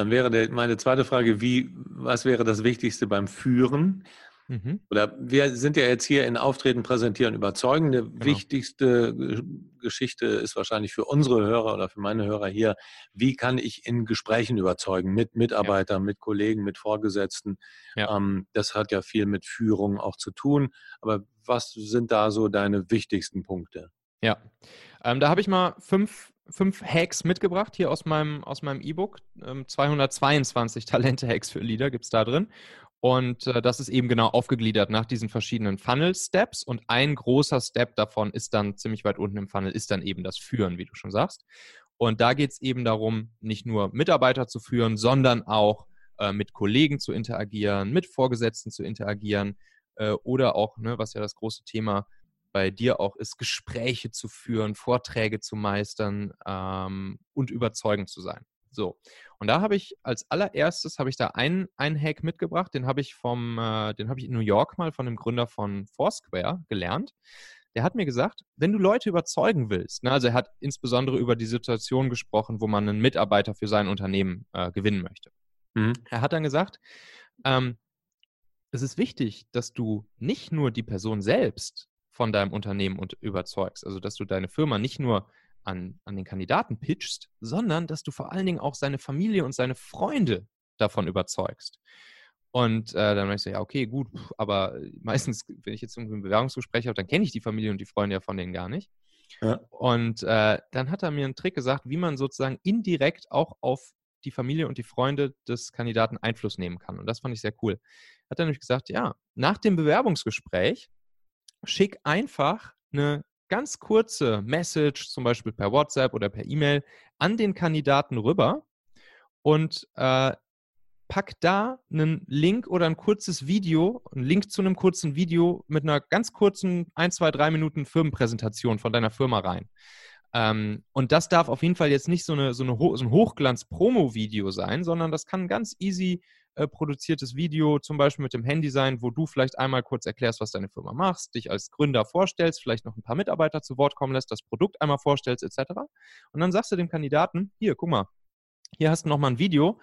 Dann wäre der, meine zweite Frage, wie, was wäre das Wichtigste beim Führen? Mhm. Oder wir sind ja jetzt hier in Auftreten, Präsentieren, Überzeugen. Die genau. wichtigste Geschichte ist wahrscheinlich für unsere Hörer oder für meine Hörer hier, wie kann ich in Gesprächen überzeugen mit Mitarbeitern, ja. mit Kollegen, mit Vorgesetzten. Ja. Ähm, das hat ja viel mit Führung auch zu tun. Aber was sind da so deine wichtigsten Punkte? Ja, ähm, da habe ich mal fünf, fünf Hacks mitgebracht hier aus meinem aus meinem E-Book. Ähm, 222 Talente-Hacks für Leader gibt es da drin. Und äh, das ist eben genau aufgegliedert nach diesen verschiedenen Funnel-Steps. Und ein großer Step davon ist dann ziemlich weit unten im Funnel, ist dann eben das Führen, wie du schon sagst. Und da geht es eben darum, nicht nur Mitarbeiter zu führen, sondern auch äh, mit Kollegen zu interagieren, mit Vorgesetzten zu interagieren äh, oder auch, ne, was ja das große Thema bei dir auch ist, Gespräche zu führen, Vorträge zu meistern ähm, und überzeugend zu sein. So. Und da habe ich als allererstes habe ich da einen, einen Hack mitgebracht, den habe ich vom, äh, den habe ich in New York mal von dem Gründer von Foursquare gelernt. Der hat mir gesagt, wenn du Leute überzeugen willst, ne, also er hat insbesondere über die Situation gesprochen, wo man einen Mitarbeiter für sein Unternehmen äh, gewinnen möchte. Mhm. Er hat dann gesagt, ähm, es ist wichtig, dass du nicht nur die Person selbst von deinem Unternehmen und überzeugst, also dass du deine Firma nicht nur an, an den Kandidaten pitchst, sondern dass du vor allen Dingen auch seine Familie und seine Freunde davon überzeugst. Und äh, dann ich so, ja, okay, gut, aber meistens, wenn ich jetzt ein Bewerbungsgespräch habe, dann kenne ich die Familie und die Freunde ja von denen gar nicht. Ja. Und äh, dann hat er mir einen Trick gesagt, wie man sozusagen indirekt auch auf die Familie und die Freunde des Kandidaten Einfluss nehmen kann. Und das fand ich sehr cool. Hat er nämlich gesagt, ja, nach dem Bewerbungsgespräch schick einfach eine ganz kurze Message, zum Beispiel per WhatsApp oder per E-Mail, an den Kandidaten rüber und äh, pack da einen Link oder ein kurzes Video, einen Link zu einem kurzen Video mit einer ganz kurzen 1, 2, 3 Minuten Firmenpräsentation von deiner Firma rein. Ähm, und das darf auf jeden Fall jetzt nicht so, eine, so, eine so ein Hochglanz-Promo-Video sein, sondern das kann ganz easy äh, produziertes Video, zum Beispiel mit dem Handy sein, wo du vielleicht einmal kurz erklärst, was deine Firma machst, dich als Gründer vorstellst, vielleicht noch ein paar Mitarbeiter zu Wort kommen lässt, das Produkt einmal vorstellst, etc. Und dann sagst du dem Kandidaten, hier, guck mal, hier hast du nochmal ein Video.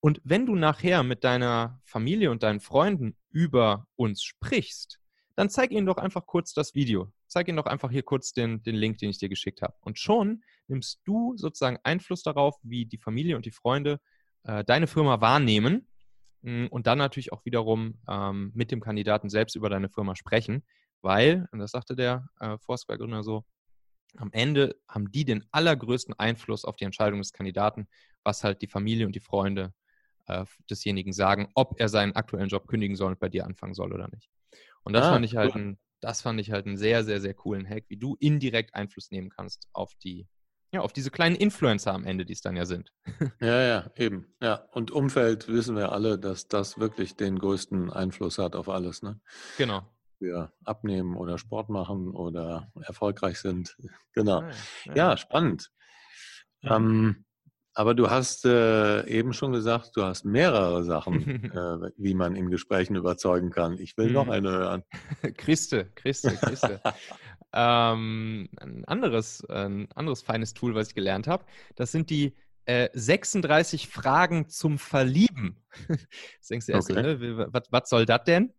Und wenn du nachher mit deiner Familie und deinen Freunden über uns sprichst, dann zeig ihnen doch einfach kurz das Video. Zeig ihnen doch einfach hier kurz den, den Link, den ich dir geschickt habe. Und schon nimmst du sozusagen Einfluss darauf, wie die Familie und die Freunde äh, deine Firma wahrnehmen hm, und dann natürlich auch wiederum ähm, mit dem Kandidaten selbst über deine Firma sprechen, weil, und das sagte der äh, Foursquare-Gründer so, am Ende haben die den allergrößten Einfluss auf die Entscheidung des Kandidaten, was halt die Familie und die Freunde äh, desjenigen sagen, ob er seinen aktuellen Job kündigen soll und bei dir anfangen soll oder nicht. Und das ah, fand ich halt cool. ein, das fand ich halt einen sehr, sehr, sehr coolen Hack, wie du indirekt Einfluss nehmen kannst auf die ja, auf diese kleinen Influencer am Ende, die es dann ja sind. Ja, ja, eben. Ja, und Umfeld wissen wir alle, dass das wirklich den größten Einfluss hat auf alles. Ne? Genau. Wir abnehmen oder Sport machen oder erfolgreich sind. Genau. Ja, ja. ja spannend. Ja. Ähm, aber du hast äh, eben schon gesagt, du hast mehrere Sachen, äh, wie man in Gesprächen überzeugen kann. Ich will noch mhm. eine hören. Christe, Christe, Christe. Ähm, ein, anderes, ein anderes feines Tool, was ich gelernt habe, das sind die äh, 36 Fragen zum Verlieben. Jetzt denkst du erst, okay. ne, was, soll das denn?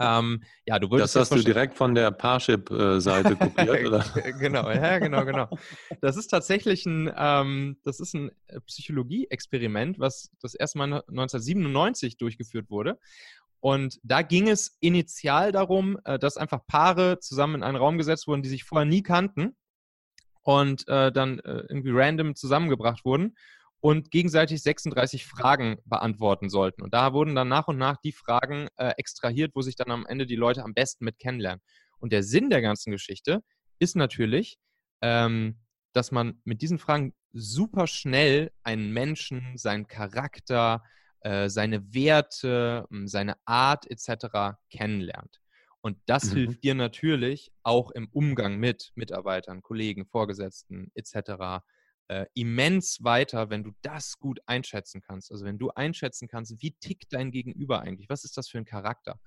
Ähm, ja, du würdest das hast du direkt von der Parship-Seite kopiert, oder? genau, ja, genau, genau. Das ist tatsächlich ein, ähm, das ist ein Psychologie-Experiment, was das erste Mal 1997 durchgeführt wurde. Und da ging es initial darum, äh, dass einfach Paare zusammen in einen Raum gesetzt wurden, die sich vorher nie kannten und äh, dann äh, irgendwie random zusammengebracht wurden und gegenseitig 36 Fragen beantworten sollten. Und da wurden dann nach und nach die Fragen extrahiert, wo sich dann am Ende die Leute am besten mit kennenlernen. Und der Sinn der ganzen Geschichte ist natürlich, ähm, dass man mit diesen Fragen super schnell einen Menschen, seinen Charakter, äh, seine Werte, hm, seine Art etc. kennenlernt. Und das mhm. hilft dir natürlich auch im Umgang mit Mitarbeitern, Kollegen, Vorgesetzten etc. Äh, immens weiter, wenn du das gut einschätzen kannst. Also wenn du einschätzen kannst, wie tickt dein Gegenüber eigentlich? Was ist das für ein Charakter?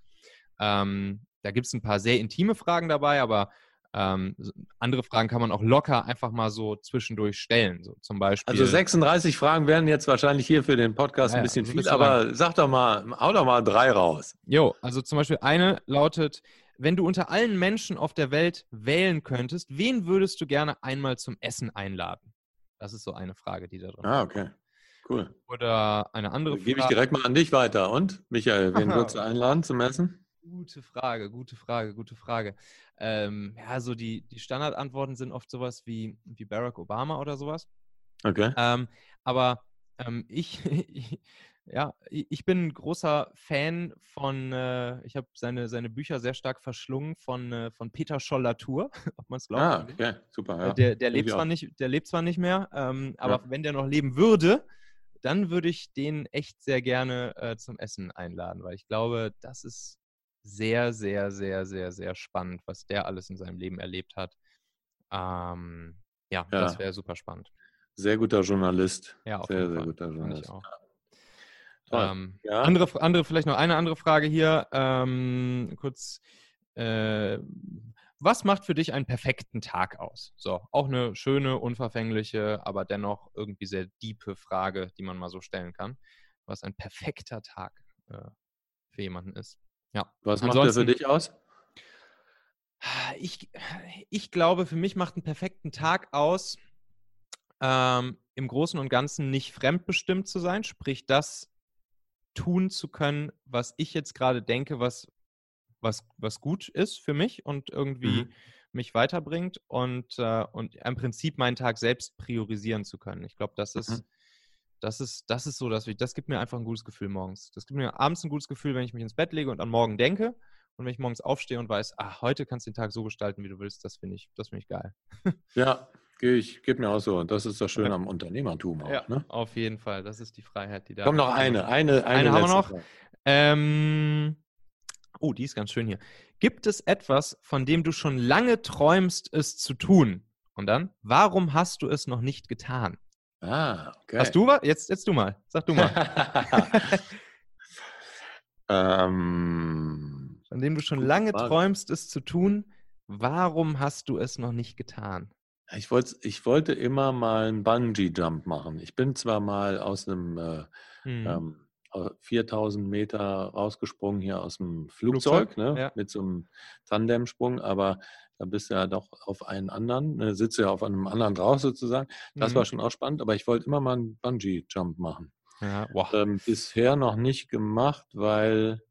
Ähm, da gibt es ein paar sehr intime Fragen dabei, aber Ähm, andere Fragen kann man auch locker einfach mal so zwischendurch stellen. So zum Beispiel. Also 36 Fragen wären jetzt wahrscheinlich hier für den Podcast ja, ein bisschen viel, aber lang. sag doch mal, hau doch mal drei raus. Jo, also zum Beispiel eine lautet, wenn du unter allen Menschen auf der Welt wählen könntest, wen würdest du gerne einmal zum Essen einladen? Das ist so eine Frage, die da drin ist. Ah, okay. Cool. Oder eine andere Frage. Gebe ich direkt mal an dich weiter. Und, Michael, wen würdest du einladen zum Essen? Gute Frage, gute Frage, gute Frage. Ähm, ja, so die, die Standardantworten sind oft sowas wie, wie Barack Obama oder sowas. Okay. Ähm, aber ähm, ich, ja, ich bin ein großer Fan von, äh, ich habe seine, seine Bücher sehr stark verschlungen von, äh, von Peter Scholl-Latour, ob man es glaubt. Ah, okay, super. Ja. Der, der, lebt zwar nicht, der lebt zwar nicht mehr, ähm, aber ja. wenn der noch leben würde, dann würde ich den echt sehr gerne äh, zum Essen einladen, weil ich glaube, das ist sehr, sehr, sehr, sehr, sehr spannend, was der alles in seinem Leben erlebt hat. Ähm, ja, ja, das wäre super spannend. Sehr guter Journalist. Ja, sehr, sehr guter Journalist. Ähm, ja. andere, andere, vielleicht noch eine andere Frage hier. Ähm, kurz. Äh, was macht für dich einen perfekten Tag aus? So, auch eine schöne, unverfängliche, aber dennoch irgendwie sehr diepe Frage, die man mal so stellen kann. Was ein perfekter Tag äh, für jemanden ist. Ja. Was macht der für dich aus? Ich, ich glaube, für mich macht einen perfekten Tag aus, ähm, im Großen und Ganzen nicht fremdbestimmt zu sein, sprich das tun zu können, was ich jetzt gerade denke, was, was, was gut ist für mich und irgendwie mhm. mich weiterbringt und, äh, und im Prinzip meinen Tag selbst priorisieren zu können. Ich glaube, das ist, mhm. Das ist, das ist so, dass ich, das gibt mir einfach ein gutes Gefühl morgens. Das gibt mir abends ein gutes Gefühl, wenn ich mich ins Bett lege und an morgen denke. Und wenn ich morgens aufstehe und weiß, ach, heute kannst du den Tag so gestalten, wie du willst, das finde ich, das finde ich geil. ja, ich, geht mir auch so. Und das ist das Schöne am Unternehmertum auch. Ja, ne? auf jeden Fall. Das ist die Freiheit, die da. Komm, noch eine. Eine, eine, eine haben wir noch. Ähm, oh, die ist ganz schön hier. Gibt es etwas, von dem du schon lange träumst, es zu tun? Und dann, warum hast du es noch nicht getan? Ah, okay. Hast du was? Jetzt, jetzt du mal. Sag du mal. ähm, Von dem du schon lange Frage. träumst, es zu tun, warum hast du es noch nicht getan? Ich, wollt, ich wollte immer mal einen Bungee-Jump machen. Ich bin zwar mal aus einem äh, hm. ähm, 4000 Meter rausgesprungen hier aus dem Flugzeug, Flugzeug ne, ja. mit so einem Tandemsprung, aber da bist du ja doch auf einen anderen, ne, sitzt ja auf einem anderen drauf sozusagen. Das mhm. war schon auch spannend, aber ich wollte immer mal einen Bungee-Jump machen. Ja, wow. ähm, bisher noch nicht gemacht, weil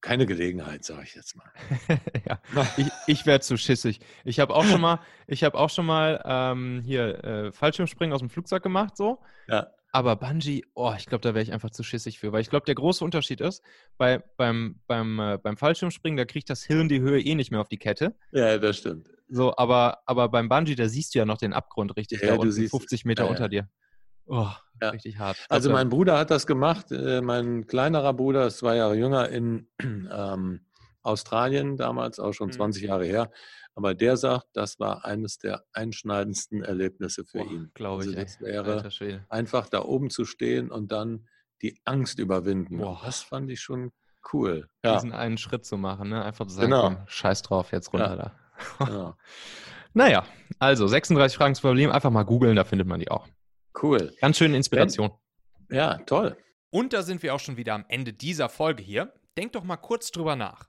keine Gelegenheit, sage ich jetzt mal. ja, ich, ich werde zu schissig. Ich habe auch schon mal, ich habe auch schon mal ähm, hier äh, Fallschirmspringen aus dem Flugzeug gemacht, so. Ja. Aber Bungee, oh, ich glaube, da wäre ich einfach zu schissig für. Weil ich glaube, der große Unterschied ist, bei, beim, beim, äh, beim Fallschirmspringen, da kriegt das Hirn die Höhe eh nicht mehr auf die Kette. Ja, das stimmt. So, aber, aber beim Bungee, da siehst du ja noch den Abgrund richtig, ja, da unten siehst, 50 Meter ja, unter dir. Oh, ja. richtig hart. Also mein Bruder hat das gemacht, äh, mein kleinerer Bruder ist zwei Jahre jünger in ähm, Australien damals, auch schon 20 mhm. Jahre her. Aber der sagt, das war eines der einschneidendsten Erlebnisse für Boah, ihn. Glaube also ich. Das wäre einfach da oben zu stehen und dann die Angst überwinden. Boah. Das fand ich schon cool. Ja. Diesen einen Schritt zu machen, ne? einfach zu sagen, genau. komm, scheiß drauf, jetzt runter ja. da. genau. Naja, also 36 Fragen zum Problem, einfach mal googeln, da findet man die auch. Cool. Ganz schöne Inspiration. Ja, toll. Und da sind wir auch schon wieder am Ende dieser Folge hier. Denk doch mal kurz drüber nach.